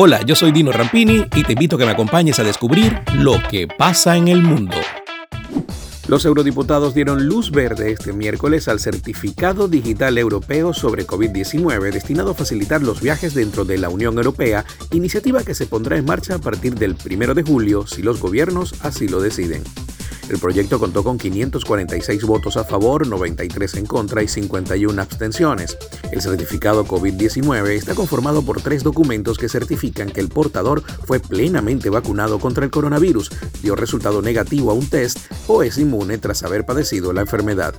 Hola, yo soy Dino Rampini y te invito a que me acompañes a descubrir lo que pasa en el mundo. Los eurodiputados dieron luz verde este miércoles al certificado digital europeo sobre COVID-19 destinado a facilitar los viajes dentro de la Unión Europea, iniciativa que se pondrá en marcha a partir del 1 de julio si los gobiernos así lo deciden. El proyecto contó con 546 votos a favor, 93 en contra y 51 abstenciones. El certificado COVID-19 está conformado por tres documentos que certifican que el portador fue plenamente vacunado contra el coronavirus, dio resultado negativo a un test o es inmune tras haber padecido la enfermedad.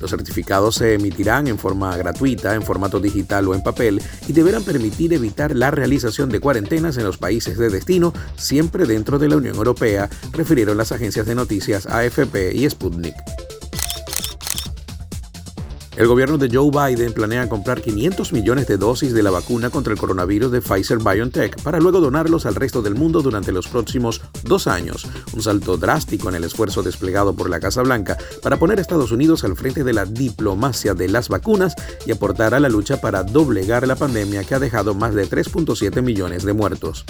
Los certificados se emitirán en forma gratuita, en formato digital o en papel y deberán permitir evitar la realización de cuarentenas en los países de destino, siempre dentro de la Unión Europea, refirieron las agencias de noticias AFP y Sputnik. El gobierno de Joe Biden planea comprar 500 millones de dosis de la vacuna contra el coronavirus de Pfizer BioNTech para luego donarlos al resto del mundo durante los próximos dos años, un salto drástico en el esfuerzo desplegado por la Casa Blanca para poner a Estados Unidos al frente de la diplomacia de las vacunas y aportar a la lucha para doblegar la pandemia que ha dejado más de 3.7 millones de muertos.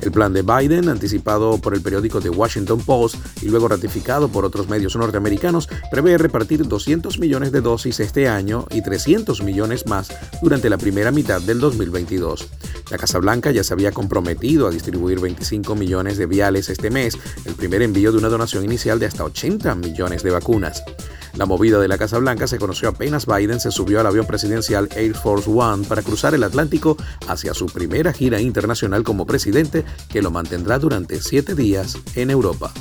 El plan de Biden, anticipado por el periódico The Washington Post y luego ratificado por otros medios norteamericanos, prevé repartir 200 millones de dosis este año y 300 millones más durante la primera mitad del 2022. La Casa Blanca ya se había comprometido a distribuir 25 millones de viales este mes, el primer envío de una donación inicial de hasta 80 millones de vacunas. La movida de la Casa Blanca se conoció apenas Biden se subió al avión presidencial Air Force One para cruzar el Atlántico hacia su primera gira internacional como presidente que lo mantendrá durante siete días en Europa.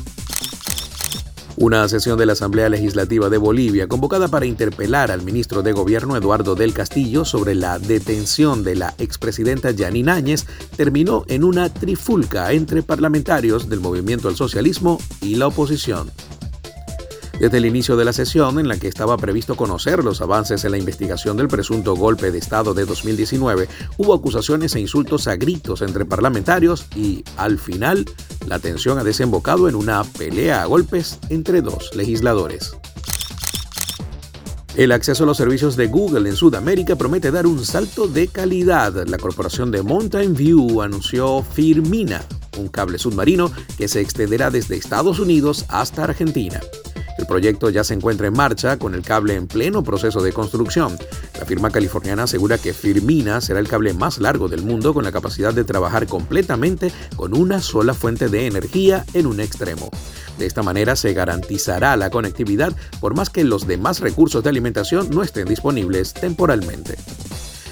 Una sesión de la Asamblea Legislativa de Bolivia convocada para interpelar al ministro de Gobierno Eduardo del Castillo sobre la detención de la expresidenta Yanine Áñez terminó en una trifulca entre parlamentarios del movimiento al socialismo y la oposición. Desde el inicio de la sesión, en la que estaba previsto conocer los avances en la investigación del presunto golpe de Estado de 2019, hubo acusaciones e insultos a gritos entre parlamentarios y, al final, la tensión ha desembocado en una pelea a golpes entre dos legisladores. El acceso a los servicios de Google en Sudamérica promete dar un salto de calidad. La corporación de Mountain View anunció Firmina, un cable submarino que se extenderá desde Estados Unidos hasta Argentina. Proyecto ya se encuentra en marcha con el cable en pleno proceso de construcción. La firma californiana asegura que Firmina será el cable más largo del mundo con la capacidad de trabajar completamente con una sola fuente de energía en un extremo. De esta manera se garantizará la conectividad por más que los demás recursos de alimentación no estén disponibles temporalmente.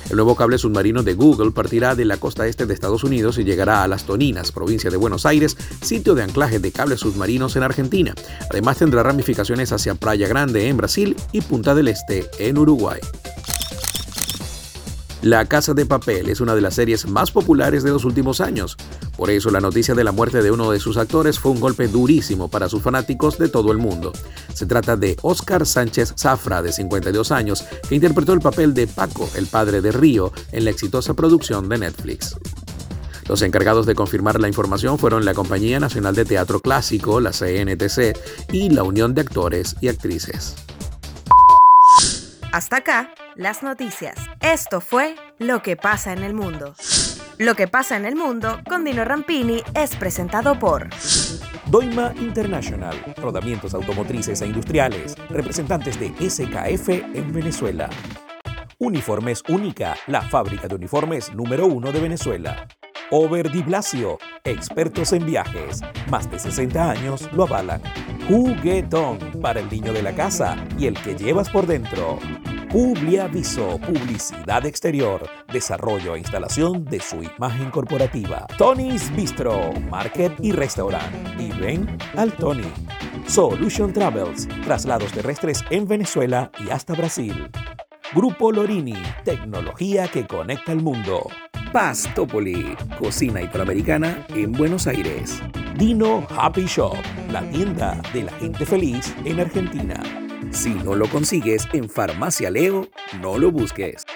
El nuevo cable submarino de Google partirá de la costa este de Estados Unidos y llegará a Las Toninas, provincia de Buenos Aires, sitio de anclaje de cables submarinos en Argentina. Además tendrá ramificaciones hacia Playa Grande en Brasil y Punta del Este en Uruguay. La Casa de Papel es una de las series más populares de los últimos años. Por eso la noticia de la muerte de uno de sus actores fue un golpe durísimo para sus fanáticos de todo el mundo. Se trata de Oscar Sánchez Zafra, de 52 años, que interpretó el papel de Paco, el padre de Río, en la exitosa producción de Netflix. Los encargados de confirmar la información fueron la Compañía Nacional de Teatro Clásico, la CNTC, y la Unión de Actores y Actrices. Hasta acá, las noticias. Esto fue Lo que pasa en el mundo. Lo que pasa en el mundo con Dino Rampini es presentado por Doima International, rodamientos automotrices e industriales, representantes de SKF en Venezuela. Uniformes Única, la fábrica de uniformes número uno de Venezuela. Over Di Blasio, expertos en viajes, más de 60 años lo avalan. Juguetón, para el niño de la casa y el que llevas por dentro. Publiaviso, publicidad exterior, desarrollo e instalación de su imagen corporativa. Tony's Bistro, Market y Restaurant. Y ven al Tony. Solution Travels, traslados terrestres en Venezuela y hasta Brasil. Grupo Lorini, tecnología que conecta el mundo. Pastopoli, cocina italoamericana en Buenos Aires. Dino Happy Shop, la tienda de la gente feliz en Argentina. Si no lo consigues en Farmacia Leo, no lo busques.